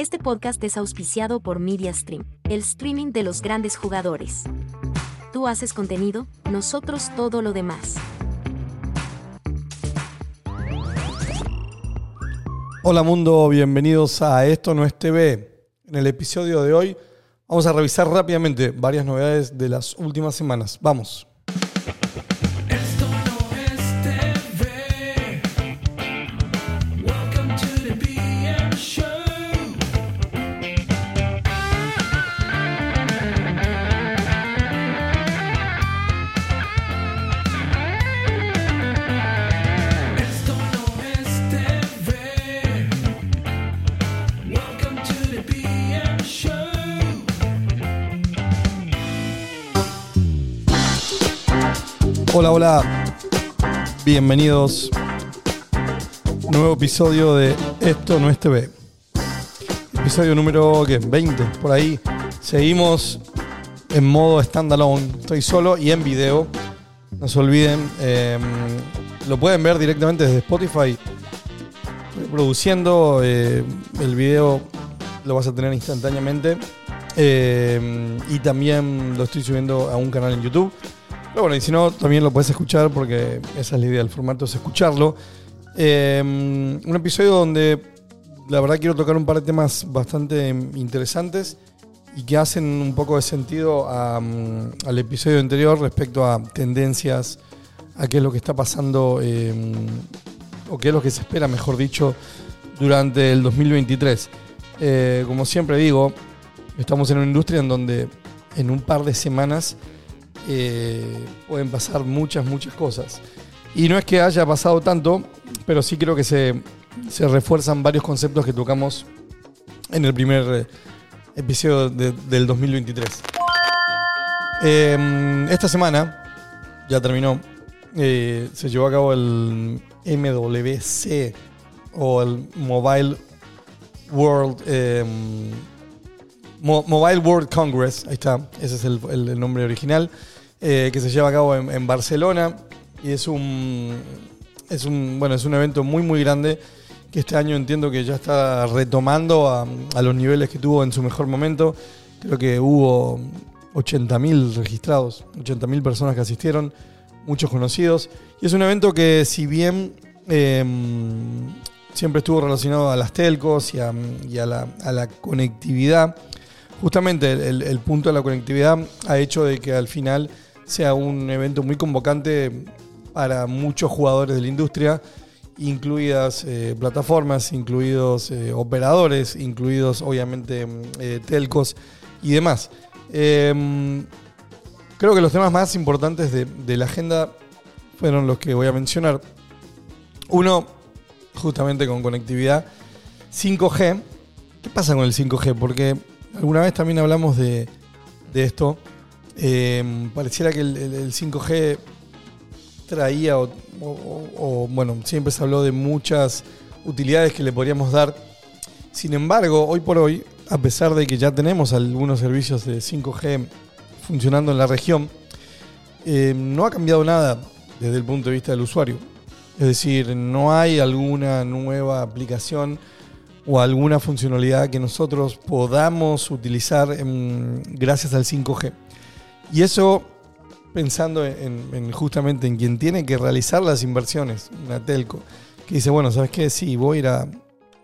Este podcast es auspiciado por MediaStream, el streaming de los grandes jugadores. Tú haces contenido, nosotros todo lo demás. Hola mundo, bienvenidos a Esto no es TV. En el episodio de hoy vamos a revisar rápidamente varias novedades de las últimas semanas. Vamos. Hola, hola. Bienvenidos. Nuevo episodio de Esto no es TV. Episodio número ¿qué? 20, por ahí. Seguimos en modo standalone. Estoy solo y en video. No se olviden. eh, lo pueden ver directamente desde Spotify. Produciendo eh, el video lo vas a tener instantáneamente. Eh, y también lo estoy subiendo a un canal en YouTube. Bueno, y si no, también lo puedes escuchar porque esa es la idea del formato, es escucharlo. Eh, un episodio donde la verdad quiero tocar un par de temas bastante interesantes y que hacen un poco de sentido al episodio anterior respecto a tendencias, a qué es lo que está pasando eh, o qué es lo que se espera, mejor dicho, durante el 2023. Eh, como siempre digo, estamos en una industria en donde en un par de semanas eh, pueden pasar muchas, muchas cosas. Y no es que haya pasado tanto, pero sí creo que se, se refuerzan varios conceptos que tocamos en el primer eh, episodio de- del 2023. Eh, esta semana, ya terminó, eh, se llevó a cabo el MWC o el Mobile World Mo- Mobile World Congress, ahí está, ese es el nombre original, eh, que se lleva a cabo en, Barcelona y es un, es un, bueno, es un evento muy muy grande que este año entiendo que ya está retomando a, los niveles que tuvo en su mejor momento. Creo que hubo 80.000 registrados, 80.000 personas que asistieron, muchos conocidos. Y es un evento que si bien eh, siempre estuvo relacionado a las telcos y a, la, a la conectividad, justamente el punto de la conectividad ha hecho de que al final sea un evento muy convocante para muchos jugadores de la industria, incluidas eh, plataformas, incluidos eh, operadores, incluidos obviamente mm, eh, telcos y demás. Em, creo que los temas más importantes de, la agenda fueron los que voy a mencionar. Uno, justamente con conectividad, 5G. ¿Qué pasa con el 5G? Porque alguna vez también hablamos de esto. Eh, pareciera que el, el- el 5G traía, o, bueno, siempre se habló de muchas utilidades que le podríamos dar. Sin embargo, hoy por hoy, a pesar de que ya tenemos algunos servicios de 5G funcionando en la región, eh, no ha cambiado nada desde el punto de vista del usuario. Es decir, no hay alguna nueva aplicación o alguna funcionalidad que nosotros podamos utilizar en- gracias al 5G. Y eso pensando en, en justamente en quien tiene que realizar las inversiones, una telco, que dice, bueno, ¿sabes qué? Sí, voy a ir a,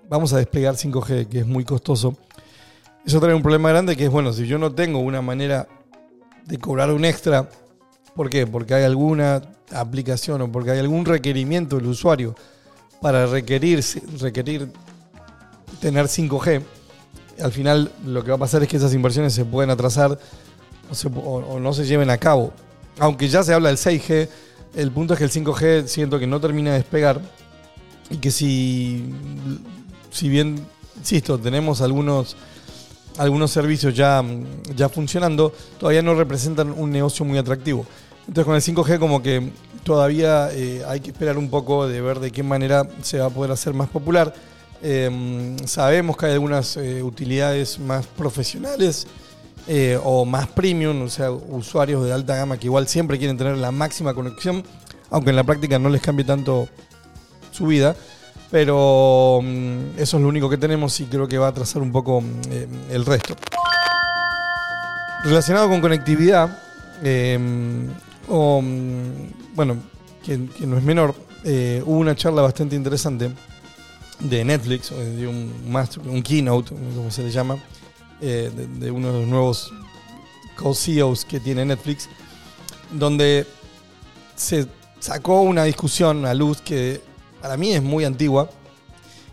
vamos a desplegar 5G, que es muy costoso. Eso trae un problema grande que es, bueno, si yo no tengo una manera de cobrar un extra, ¿por qué? Porque hay alguna aplicación o porque hay algún requerimiento del usuario para requerir, requerir tener 5G, al final lo que va a pasar es que esas inversiones se pueden atrasar o, no se lleven a cabo. Aunque ya se habla del 6G, el punto es que el 5G siento que no termina de despegar y que si, si bien, insisto, tenemos algunos, algunos servicios ya, ya funcionando, todavía no representan un negocio muy atractivo. Entonces con el 5G como que todavía eh, hay que esperar un poco de ver de qué manera se va a poder hacer más popular. Eh, sabemos que hay algunas eh, utilidades más profesionales eh, o más premium, o sea, usuarios de alta gama que igual siempre quieren tener la máxima conexión, aunque en la práctica no les cambie tanto su vida. Pero mm, eso es lo único que tenemos y creo que va a trazar un poco mm, eh, el resto. Relacionado con conectividad, eh, o, mm, bueno, que, no es menor, hubo una charla bastante interesante de Netflix, de un, master- un keynote, como se le llama, eh, de, uno de los nuevos co-CEOs que tiene Netflix, donde se sacó una discusión a luz que para mí es muy antigua,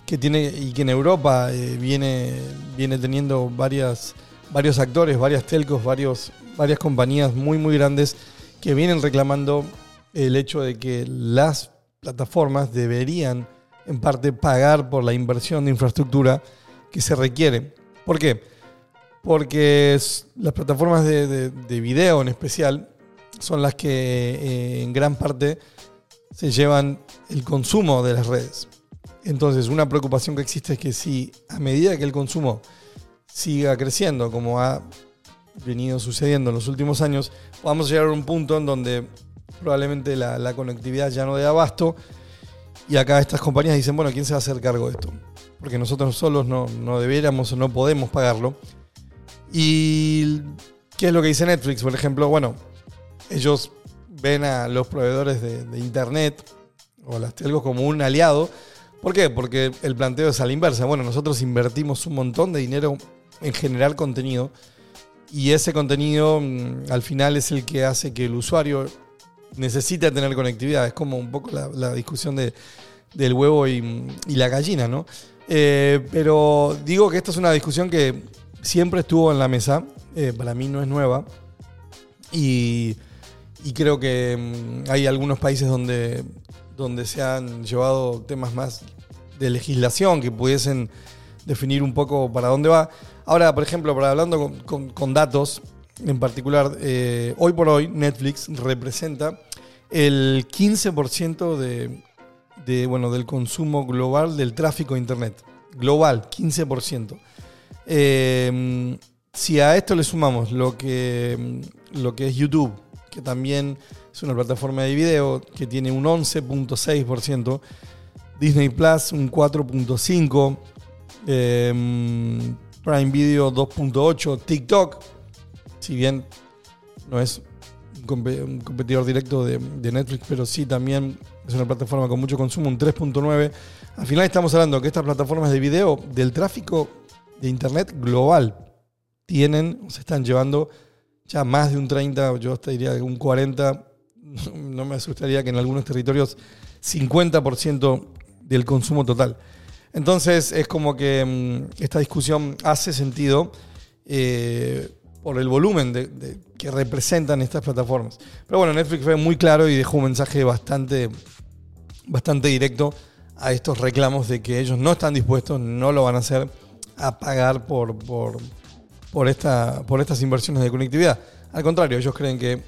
que tiene y que en Europa eh, viene, viene teniendo varias, varios actores, varias telcos, varios, varias compañías muy muy grandes que vienen reclamando el hecho de que las plataformas deberían en parte pagar por la inversión de infraestructura que se requiere. ¿Por qué? Porque las plataformas de, de- de video en especial son las que eh, en gran parte se llevan el consumo de las redes. Entonces, una preocupación que existe es que si a medida que el consumo siga creciendo, como ha venido sucediendo en los últimos años, vamos a llegar a un punto en donde probablemente la, la conectividad ya no dé abasto y acá estas compañías dicen, bueno, ¿quién se va a hacer cargo de esto? Porque nosotros solos no, no debiéramos o no podemos pagarlo. ¿Y qué es lo que dice Netflix? Por ejemplo, bueno, ellos ven a los proveedores de, Internet o las telcos como un aliado. ¿Por qué? Porque el planteo es a la inversa. Bueno, nosotros invertimos un montón de dinero en generar contenido y ese contenido mm, al final es el que hace que el usuario necesite tener conectividad. Es como un poco la, discusión de, del huevo y, y la gallina, ¿no? Eh, pero digo que esta es una discusión que siempre estuvo en la mesa. eh, para mí no es nueva. Y, y creo que mm, hay algunos países donde, donde se han llevado temas más de legislación que pudiesen definir un poco para dónde va. Ahora, por ejemplo, para hablando con, con- datos, en particular, eh, hoy por hoy Netflix representa el 15% de, de, bueno, del consumo global del tráfico de Internet. Global, 15%. Eh, si a esto le sumamos lo que, lo que es YouTube, que también es una plataforma de video que tiene un 11.6%, Disney Plus un 4.5%, eh, Prime Video 2.8%, TikTok, si bien no es un competidor directo de, de Netflix, pero sí también es una plataforma con mucho consumo, un 3.9%. Al final estamos hablando que estas plataformas de video del tráfico de Internet global tienen, se están llevando ya más de un 30, yo hasta diría un 40, no me asustaría que en algunos territorios 50% del consumo total. Entonces es como que mm, esta discusión hace sentido eh, por el volumen que representan estas plataformas. Pero bueno, Netflix fue muy claro y dejó un mensaje bastante, bastante directo a estos reclamos de que ellos no están dispuestos, no lo van a hacer, a pagar por, por, por, esta, por estas inversiones de conectividad. Al contrario, ellos creen que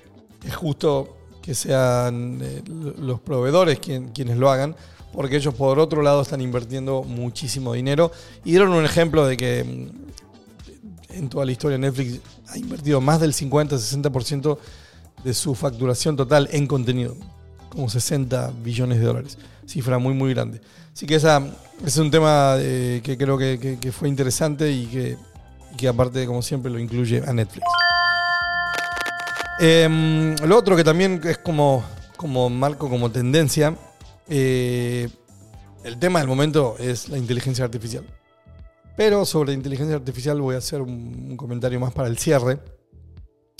es justo que sean eh, los proveedores quien- quienes lo hagan, porque ellos por otro lado están invirtiendo muchísimo dinero. Y dieron un ejemplo de que mm, en toda la historia Netflix ha invertido más del 50-60% de su facturación total en contenido, como 60 billones de dólares, cifra muy muy grande. Así que esa, es un tema eh, que creo que, fue interesante y que, y que aparte, como siempre, lo incluye a Netflix. Em, lo otro que también es como, como marco, como tendencia, eh, el tema del momento es la inteligencia artificial. Pero sobre inteligencia artificial voy a hacer un, comentario más para el cierre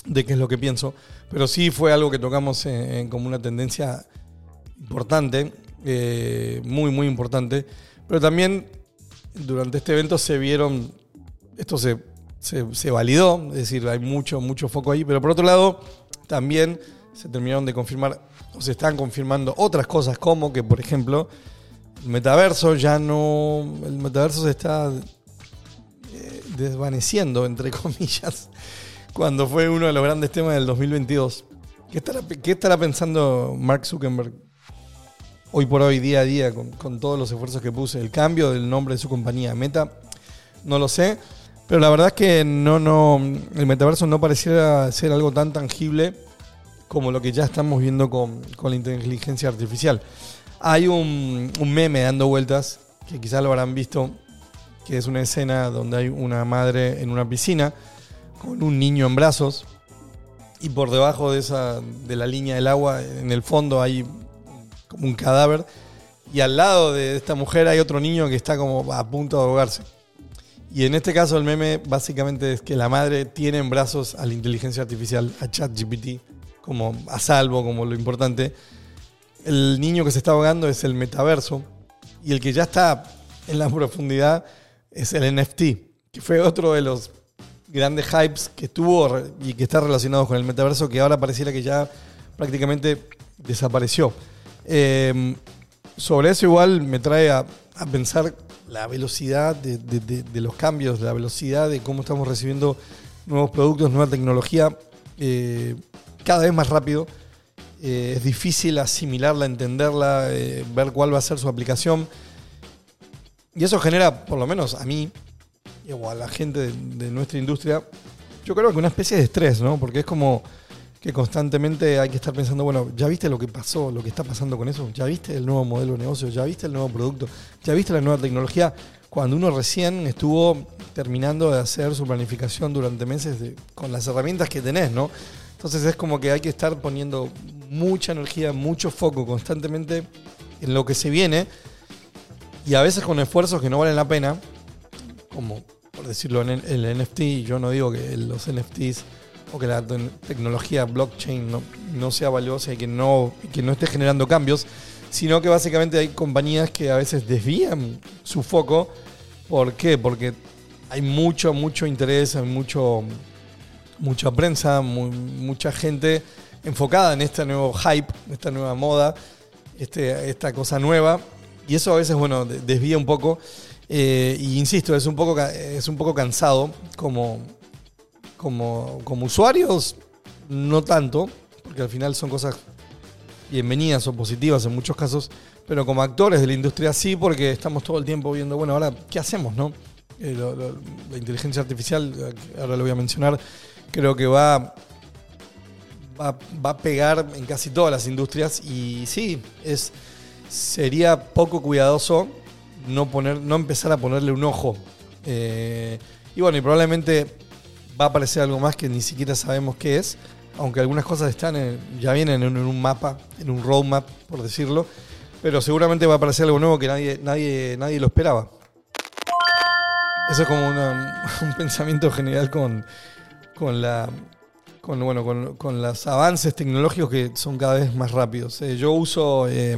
de qué es lo que pienso. Pero sí fue algo que tocamos en como una tendencia importante, eh, muy, muy importante. Pero también durante este evento se vieron, esto se, se, validó, es decir, hay mucho, mucho foco ahí, pero por otro lado también se terminaron de confirmar, o se están confirmando otras cosas, como que, por ejemplo, el metaverso ya no, el metaverso se está eh, desvaneciendo, entre comillas, cuando fue uno de los grandes temas del 2022. ¿Qué estará, qué estará pensando Mark Zuckerberg hoy por hoy, día a día, con, todos los esfuerzos que puse? El cambio del nombre de su compañía, Meta, no lo sé. Pero la verdad es que no, no, el metaverso no pareciera ser algo tan tangible como lo que ya estamos viendo con, con la inteligencia artificial. Hay un, un meme dando vueltas que quizás lo habrán visto, que es una escena donde hay una madre en una piscina con un niño en brazos y por debajo de esa de la línea del agua en el fondo hay como un cadáver y al lado de esta mujer hay otro niño que está como a punto de ahogarse. Y en este caso el meme básicamente es que la madre tiene en brazos a la inteligencia artificial, a ChatGPT, como a salvo, como lo importante. El niño que se está ahogando es el metaverso y el que ya está en la profundidad es el NFT, que fue otro de los grandes hypes que tuvo y que está relacionado con el metaverso, que ahora pareciera que ya prácticamente desapareció. Eh, sobre eso igual me trae a, pensar la velocidad de, los cambios, la velocidad de cómo estamos recibiendo nuevos productos, nueva tecnología, eh, cada vez más rápido. Eh, es difícil asimilarla, entenderla, eh, ver cuál va a ser su aplicación. Y eso genera, por lo menos a mí, o a la gente de nuestra industria, yo creo que una especie de estrés, ¿no? Porque es como que constantemente hay que estar pensando, bueno, ¿ya viste lo que pasó, lo que está pasando con eso? ¿Ya viste el nuevo modelo de negocio? ¿Ya viste el nuevo producto? ¿Ya viste la nueva tecnología? Cuando uno recién estuvo terminando de hacer su planificación durante meses con las herramientas que tenés, ¿no? Entonces es como que hay que estar poniendo mucha energía, mucho foco constantemente en lo que se viene y a veces con esfuerzos que no valen la pena, como por decirlo en el, NFT, yo no digo que los NFTs que la te- tecnología blockchain no, no sea valiosa y que no, que no esté generando cambios, sino que básicamente hay compañías que a veces desvían su foco. ¿Por qué? Porque hay mucho, mucho interés, hay mucho, mucha prensa, mu- mucha gente enfocada en este nuevo hype, esta nueva moda, este, esta cosa nueva. Y eso a veces, bueno, de- desvía un poco. Eh, y insisto, es un poco, es un poco cansado como, como, usuarios, no tanto, porque al final son cosas bienvenidas o positivas en muchos casos, pero como actores de la industria sí, porque estamos todo el tiempo viendo, bueno, ahora, ¿qué hacemos, no? Eh, la inteligencia artificial, ahora lo voy a mencionar, creo que va, va, va a pegar en casi todas las industrias y sí, es, sería poco cuidadoso no, poner, no empezar a ponerle un ojo. Eh, y bueno, y probablemente va a aparecer algo más que ni siquiera sabemos qué es, aunque algunas cosas están en- ya vienen en, un mapa, en un roadmap, por decirlo, pero seguramente va a aparecer algo nuevo que nadie, nadie, nadie lo esperaba. Eso es como un pensamiento general con, con la con bueno con, con los avances tecnológicos que son cada vez más rápidos. Eh, yo uso eh,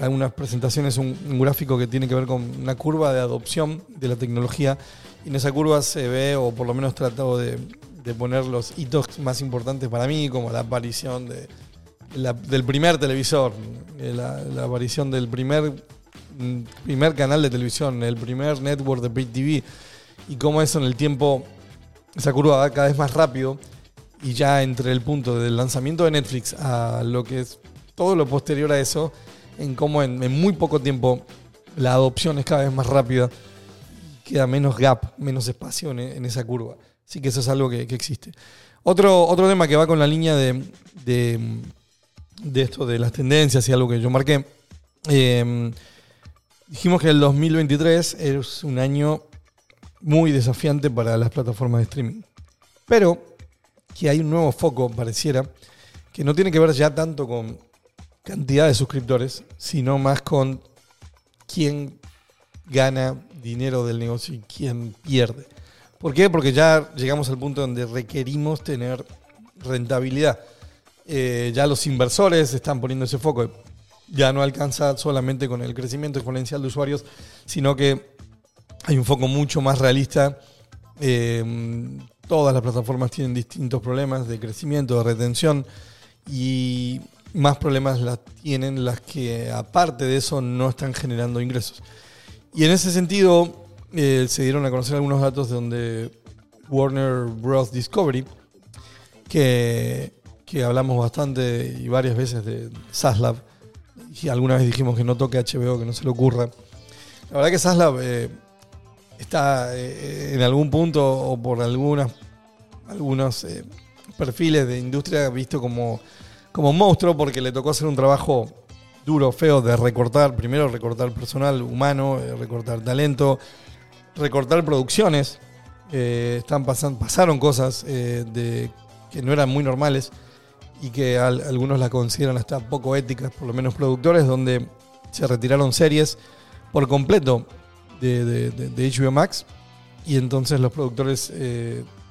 algunas presentaciones un, un gráfico que tiene que ver con una curva de adopción de la tecnología. Y en esa curva se ve o por lo menos trato de, de poner los hitos más importantes para mí como la aparición de, la- del primer televisor, eh, la, la aparición del primer mm, primer canal de televisión, el primer network de Pay TV y cómo eso en el tiempo esa curva va cada vez más rápido. Y ya entre el punto del lanzamiento de Netflix a lo que es todo lo posterior a eso, en cómo en, muy poco tiempo la adopción es cada vez más rápida, queda menos gap, menos espacio en, esa curva. Así que eso es algo que, existe. Otro, otro tema que va con la línea de, de, de esto de las tendencias y algo que yo marqué. eh, dijimos que el 2023 es un año muy desafiante para las plataformas de streaming. Pero que hay un nuevo foco, pareciera, que no tiene que ver ya tanto con cantidad de suscriptores, sino más con quién gana dinero del negocio y quién pierde. ¿Por qué? Porque ya llegamos al punto donde requerimos tener rentabilidad. Eh, ya los inversores están poniendo ese foco. Ya no alcanza solamente con el crecimiento exponencial de usuarios, sino que hay un foco mucho más realista. Eh, todas las plataformas tienen distintos problemas de crecimiento, de retención y más problemas las tienen las que aparte de eso no están generando ingresos. Y en ese sentido eh, se dieron a conocer algunos datos donde Warner Bros. Discovery, que, que hablamos bastante y varias veces de Saslab, y alguna vez dijimos que no toque HBO, que no se le ocurra. La verdad que Saslab eh, está eh, en algún punto o por algunas, algunos eh, perfiles de industria visto como, como monstruo porque le tocó hacer un trabajo duro, feo de recortar. Primero recortar personal humano, eh, recortar talento, recortar producciones. Eh, están pasan- pasaron cosas eh, de, que no eran muy normales y que al- algunos las consideran hasta poco éticas, por lo menos productores, donde se retiraron series por completo de, HBO Max y entonces los productores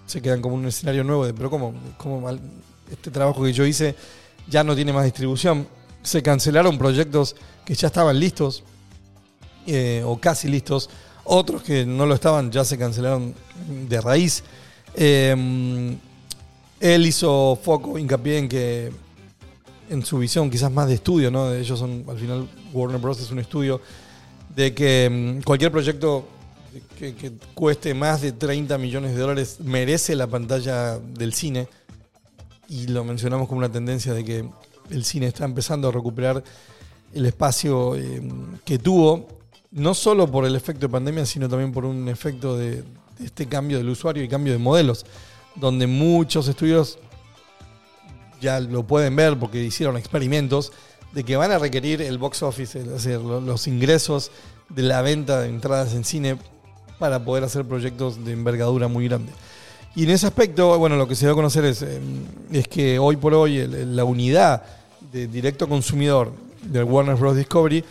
se quedan como un escenario nuevo de, pero ¿cómo, cómo mal- este trabajo que yo hice ya no tiene más distribución? Se cancelaron proyectos que ya estaban listos eh, o casi listos, otros que no lo estaban ya se cancelaron de raíz. Eh, él hizo foco, hincapié en que en su visión quizás más de estudio, ¿no? Ellos son, al final, Warner Bros. es un estudio de que mm, cualquier proyecto que, que cueste más de 30 millones de dólares merece la pantalla del cine. Y lo mencionamos como una tendencia de que el cine está empezando a recuperar el espacio eh, que tuvo, no solo por el efecto de pandemia, sino también por un efecto de, de este cambio del usuario y cambio de modelos, donde muchos estudios ya lo pueden ver porque hicieron experimentos de que van a requerir el box office, es decir, lo- los ingresos de la venta de entradas en cine para poder hacer proyectos de envergadura muy grande. Y en ese aspecto, bueno, lo que se dio a conocer es, eh, es que hoy por hoy la unidad de directo consumidor del Warner Bros. Discovery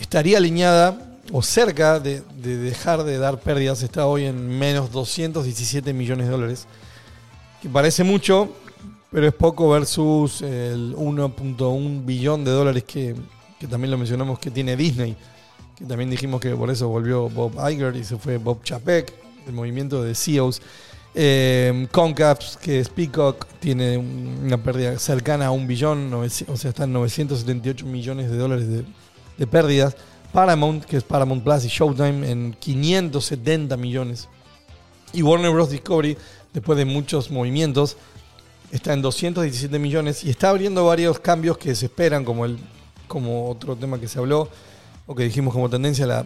estaría alineada o cerca de, de dejar de dar pérdidas. Está hoy en menos 217 millones de dólares, que parece mucho, pero es poco versus el 1.1 billón de dólares que, que también lo mencionamos que tiene Disney. Que también dijimos que por eso volvió Bob Iger y se fue Bob Chapek, el movimiento de CEOs. Eh, Comcast, que es Peacock, tiene un- una pérdida cercana a un billón, o sea, están 978 millones de dólares de, de pérdidas. Paramount, que es Paramount Plus y Showtime, en 570 millones. Y Warner Bros. Discovery, después de muchos movimientos, está en 217 millones y está abriendo varios cambios que se esperan, como, el, como otro tema que se habló, o que dijimos como tendencia, la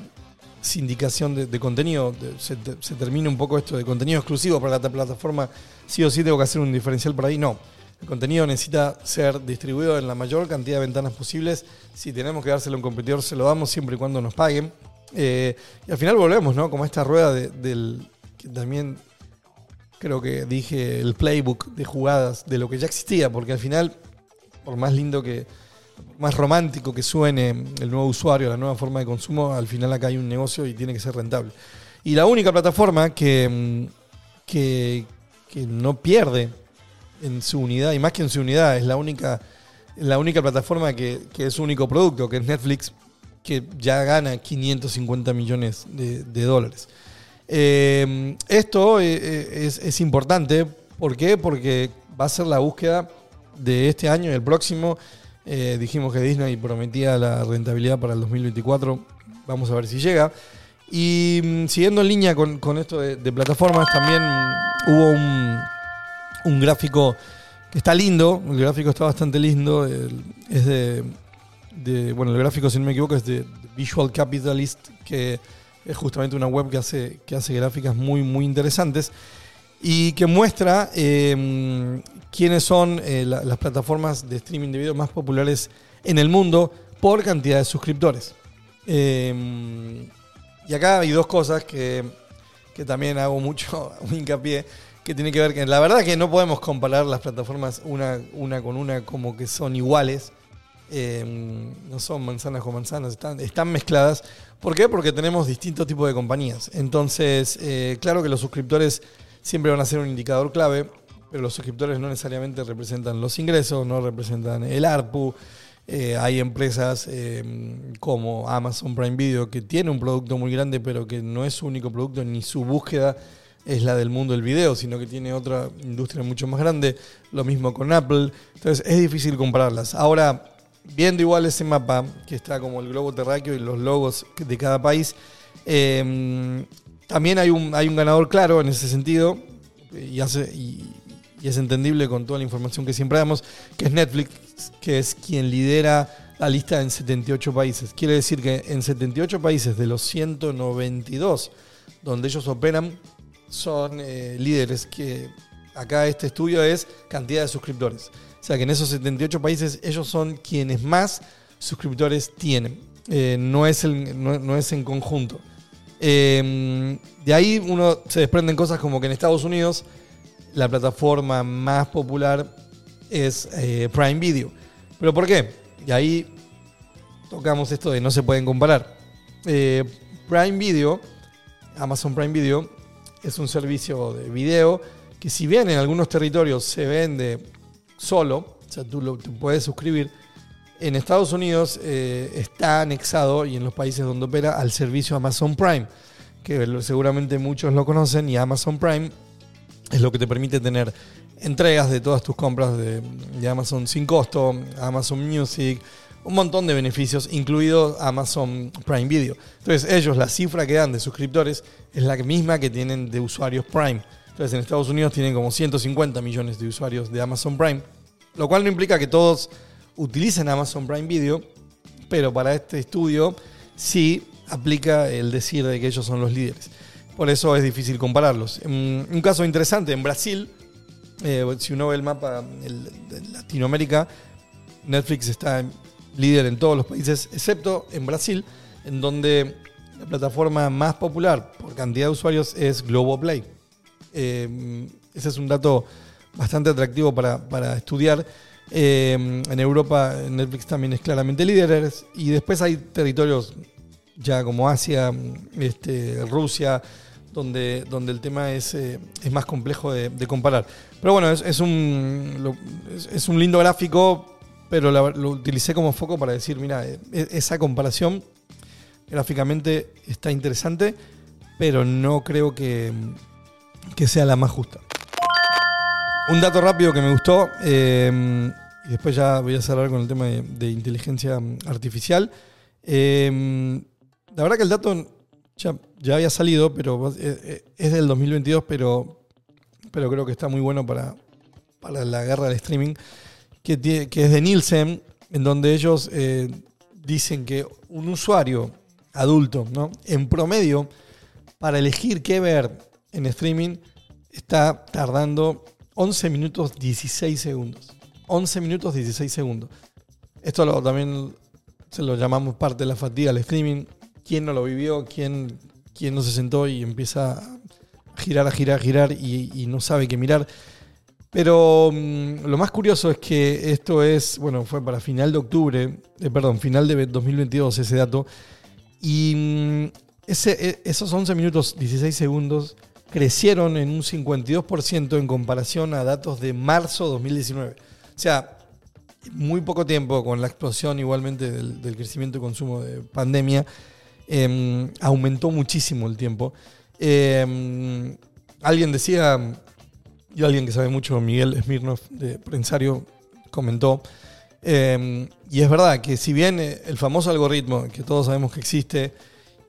sindicación de, contenido. Se termina un poco esto de contenido exclusivo para la plataforma. Sí o sí tengo que hacer un diferencial por ahí. No. El contenido necesita ser distribuido en la mayor cantidad de ventanas posibles. Si tenemos que dárselo a un competidor, se lo damos siempre y cuando nos paguen. Eh, y al final volvemos, ¿no? Como esta rueda de- del. que también creo que dije el playbook de jugadas de lo que ya existía, porque al final, por más lindo que, más romántico que suene el nuevo usuario, la nueva forma de consumo, al final acá hay un negocio y tiene que ser rentable. Y la única plataforma que, mm, que, que no pierde en su unidad, y más que en su unidad, es la única, la única plataforma que, que es su único producto, que es Netflix, que ya gana 550 millones de, dólares. Eh, esto eh, eh, es, es importante, ¿por qué? Porque va a ser la búsqueda de este año y el próximo. Eh, dijimos que Disney prometía la rentabilidad para el 2024, vamos a ver si llega. Y mm, siguiendo en línea con, esto de, plataformas, también hubo un, un gráfico que está lindo, el gráfico está bastante lindo, es de, de- bueno, el gráfico si no me equivoco es de Visual Capitalist, que es justamente una web que hace, que hace gráficas muy, muy interesantes y que muestra eh, quiénes son eh, la- las plataformas de streaming de video más populares en el mundo por cantidad de suscriptores. Eh, y acá hay dos cosas que, que también hago mucho hincapié, que tiene que ver que la verdad que no podemos comparar las plataformas una, una con una como que son iguales. Eh, no son manzanas con manzanas, están, están mezcladas. ¿Por qué? Porque tenemos distintos tipos de compañías. Entonces, eh, claro que los suscriptores siempre van a ser un indicador clave, pero los suscriptores no necesariamente representan los ingresos, no representan el ARPU. Eh, hay empresas eh, como Amazon Prime Video que tiene un producto muy grande, pero que no es su único producto ni su búsqueda es la del mundo del video, sino que tiene otra industria mucho más grande. Lo mismo con Apple. Entonces es difícil compararlas. Ahora, viendo igual ese mapa, que está como el globo terráqueo y los logos de cada país, eh, también hay un, hay un ganador claro en ese sentido, y, hace, y es entendible con toda la información que siempre damos, que es Netflix, que es quien lidera la lista en 78 países. Quiere decir que en 78 países de los 192 donde ellos operan, son eh, líderes que acá este estudio es cantidad de suscriptores. O sea que en esos 78 países ellos son quienes más suscriptores tienen. Eh, no, es el- no- no es en conjunto. Eh, de ahí uno se desprenden cosas como que en Estados Unidos la plataforma más popular es eh, Prime Video. ¿Pero por qué? Y ahí tocamos esto de no se pueden comparar. Eh, Prime Video, Amazon Prime Video, es un servicio de video que si bien en algunos territorios se vende solo, o sea, tú lo, puedes suscribir, en Estados Unidos eh, está anexado y en los países donde opera al servicio Amazon Prime, que seguramente muchos lo conocen y Amazon Prime es lo que te permite tener entregas de todas tus compras de, Amazon sin costo, Amazon Music, un montón de beneficios, incluido Amazon Prime Video. Entonces ellos, la cifra que dan de suscriptores es la misma que tienen de usuarios Prime. Entonces en Estados Unidos tienen como 150 millones de usuarios de Amazon Prime, lo cual no implica que todos utilicen Amazon Prime Video, pero para este estudio sí aplica el decir de que ellos son los líderes. Por eso es difícil compararlos. Un caso interesante, en Brasil, eh, si uno ve el mapa de Latinoamérica, Netflix está líder en todos los países, excepto en Brasil, en donde la plataforma más popular por cantidad de usuarios es Globoplay. Eh, ese es un dato bastante atractivo para, para estudiar. Eh, en Europa Netflix también es claramente líder y después hay territorios ya como Asia, este, Rusia, donde, donde el tema es, eh, es más complejo de, comparar. Pero bueno, es, un, es, un lindo gráfico, pero lo utilicé como foco para decir, mira, eh, e- esa comparación gráficamente está interesante, pero no creo que, que sea la más justa. Un dato rápido que me gustó, eh, y después ya voy a cerrar con el tema de, inteligencia artificial. Eh, la verdad que el dato ya, había salido, pero eh, eh, es del 2022, pero, pero creo que está muy bueno para, para la guerra del streaming, que, es de Nielsen, en donde ellos eh, dicen que un usuario adulto, ¿no? en promedio, para elegir qué ver en streaming, está tardando 11 minutos 16 segundos. 11 minutos 16 segundos. Esto también se lo llamamos parte de la fatiga al streaming. ¿Quién no lo vivió? ¿Quién, quién no se sentó y empieza a girar, a girar, a girar y, y no sabe qué mirar? Pero mm, lo más curioso es que esto es, bueno, fue para final de octubre, eh, perdón, final de 2022 ese dato. Y mm, ese, e- esos 11 minutos 16 segundos crecieron en un 52% en comparación a datos de marzo 2019. O sea, muy poco tiempo con la explosión igualmente del, del crecimiento y consumo de pandemia, eh, aumentó muchísimo el tiempo. Eh, alguien decía, y alguien que sabe mucho, Miguel Smirnov, de Prensario, comentó, eh, y es verdad que si bien eh, el famoso algoritmo, que todos sabemos que existe,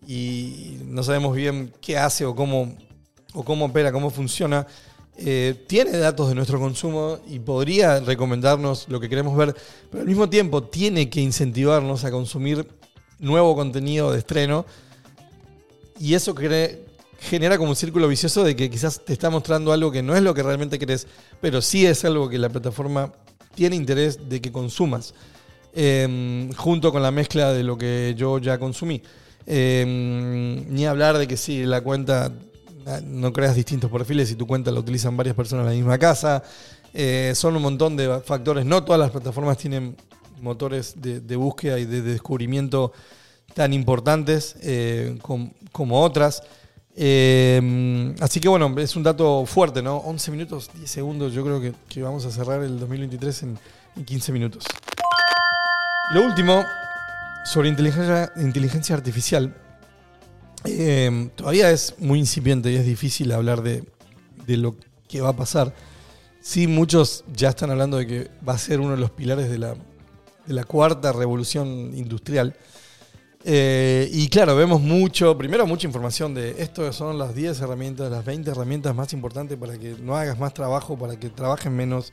y no sabemos bien qué hace o cómo, o cómo opera, cómo funciona, eh, tiene datos de nuestro consumo y podría recomendarnos lo que queremos ver, pero al mismo tiempo tiene que incentivarnos a consumir nuevo contenido de estreno y eso genera como un círculo vicioso de que quizás te está mostrando algo que no es lo que realmente querés, pero sí es algo que la plataforma tiene interés de que consumas, eh, junto con la mezcla de lo que yo ya consumí. Eh, ni hablar de que si la cuenta ah, no creas distintos perfiles y tu cuenta la utilizan varias personas en la misma casa. Eh, son un montón de factores. No todas las plataformas tienen motores de, búsqueda y de, descubrimiento tan importantes eh, com- como otras. Eh, así que bueno, es un dato fuerte, ¿no? 11 minutos, 10 segundos. Yo creo que, vamos a cerrar el 2023 en, en 15 minutos. Lo último, sobre inteligencia, artificial. Eh, todavía es muy incipiente y es difícil hablar de lo que va a pasar. Sí, muchos ya están hablando de que va a ser uno de los pilares de la, de la cuarta revolución industrial. Eh, y claro, vemos mucho, primero mucha información de esto son las 10 herramientas, las 20 herramientas más importantes para que no hagas más trabajo, para que trabajen menos,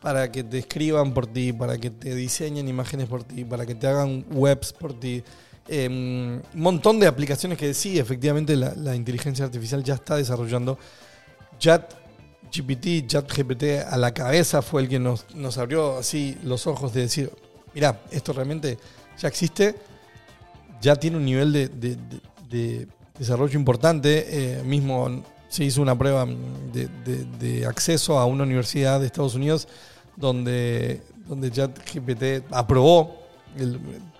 para que te escriban por ti, para que te diseñen imágenes por ti, para que te hagan webs por ti. Eh, un montón de aplicaciones que sí, efectivamente la, la inteligencia artificial ya está desarrollando. Chat GPT, Chat GPT a la cabeza fue el que nos, nos abrió así los ojos de decir, mira, esto realmente ya existe, ya tiene un nivel de, de- de- de desarrollo importante. eh, mismo se hizo una prueba de, acceso a una universidad de Estados Unidos donde, donde ChatGPT aprobó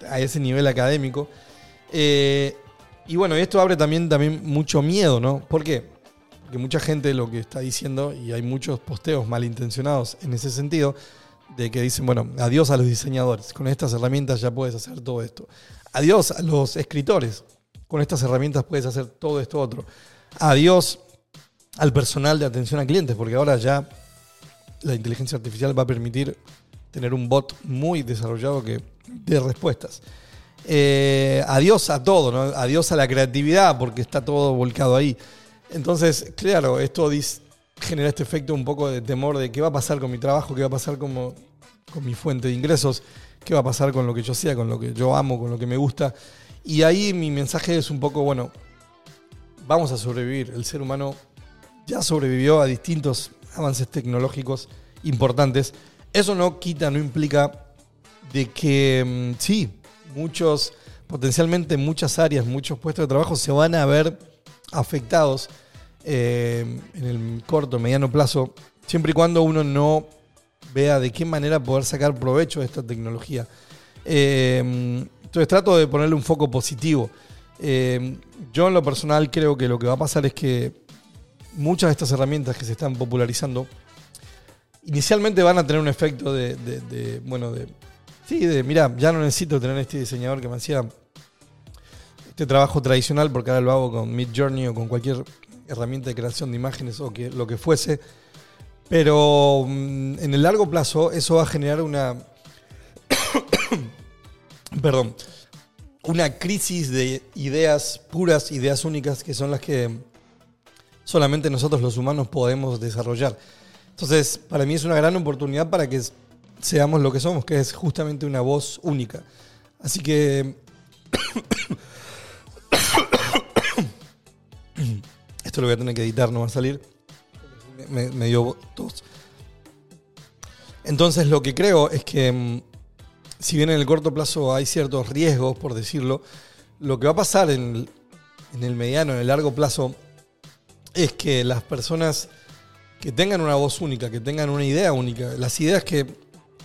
a ese nivel académico. Eh, y bueno, esto abre también, también mucho miedo, ¿no? ¿Por qué? Porque mucha gente lo que está diciendo, y hay muchos posteos malintencionados en ese sentido, de que dicen, bueno, adiós a los diseñadores, con estas herramientas ya puedes hacer todo esto. Adiós a los escritores, con estas herramientas puedes hacer todo esto otro. Adiós al personal de atención a clientes, porque ahora ya la inteligencia artificial va a permitir tener un bot muy desarrollado que dé respuestas. Eh, adiós a todo, ¿no? adiós a la creatividad, porque está todo volcado ahí. Entonces, claro, esto genera este efecto un poco de temor de qué va a pasar con mi trabajo, qué va a pasar como, con mi fuente de ingresos, qué va a pasar con lo que yo sea, con lo que yo amo, con lo que me gusta. Y ahí mi mensaje es un poco, bueno, vamos a sobrevivir. El ser humano ya sobrevivió a distintos avances tecnológicos importantes. Eso no quita, no implica de que mm, sí, muchos, potencialmente muchas áreas, muchos puestos de trabajo se van a ver afectados eh, en el corto, mediano plazo, siempre y cuando uno no vea de qué manera poder sacar provecho de esta tecnología. Eh, entonces trato de ponerle un foco positivo. Eh, yo en lo personal creo que lo que va a pasar es que muchas de estas herramientas que se están popularizando inicialmente van a tener un efecto de, bueno, de, sí, de, mira, ya no necesito tener este diseñador que me hacía este trabajo tradicional porque ahora lo hago con Mid Journey o con cualquier herramienta de creación de imágenes o que, lo que fuese. Pero mm, en el largo plazo eso va a generar una, perdón, una crisis de ideas puras, ideas únicas que son las que solamente nosotros los humanos podemos desarrollar. Entonces, para mí es una gran oportunidad para que seamos lo que somos, que es justamente una voz única. Así que... Esto lo voy a tener que editar, no va a salir. Me, dio tos. Entonces lo que creo es que, mm, si bien en el corto plazo hay ciertos riesgos, por decirlo, lo que va a pasar en en el mediano, en el largo plazo, es que las personas que tengan una voz única, que tengan una idea única, las ideas que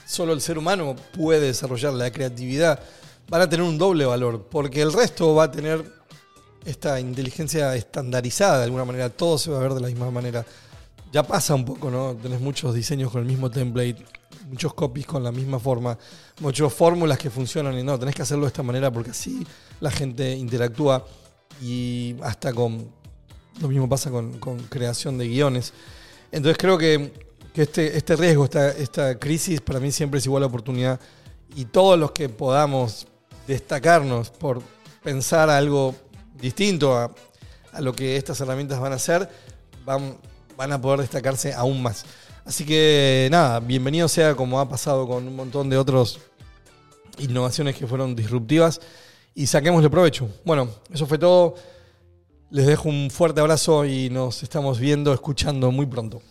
solo el ser humano puede desarrollar, la creatividad, van a tener un doble valor, porque el resto va a tener esta inteligencia estandarizada de alguna manera, todo se va a ver de la misma manera. Ya pasa un poco, ¿no? Tenés muchos diseños con el mismo template, muchos copies con la misma forma, muchas fórmulas que funcionan y no, tenés que hacerlo de esta manera porque así la gente interactúa y hasta con, lo mismo pasa con, con creación de guiones. Entonces creo que, que este, este riesgo, esta, esta crisis para mí siempre es igual a oportunidad y todos los que podamos destacarnos por pensar algo distinto a, a lo que estas herramientas van a hacer, van, van a poder destacarse aún más. Así que nada, bienvenido sea como ha pasado con un montón de otras innovaciones que fueron disruptivas y saquémosle provecho. Bueno, eso fue todo. Les dejo un fuerte abrazo y nos estamos viendo, escuchando muy pronto.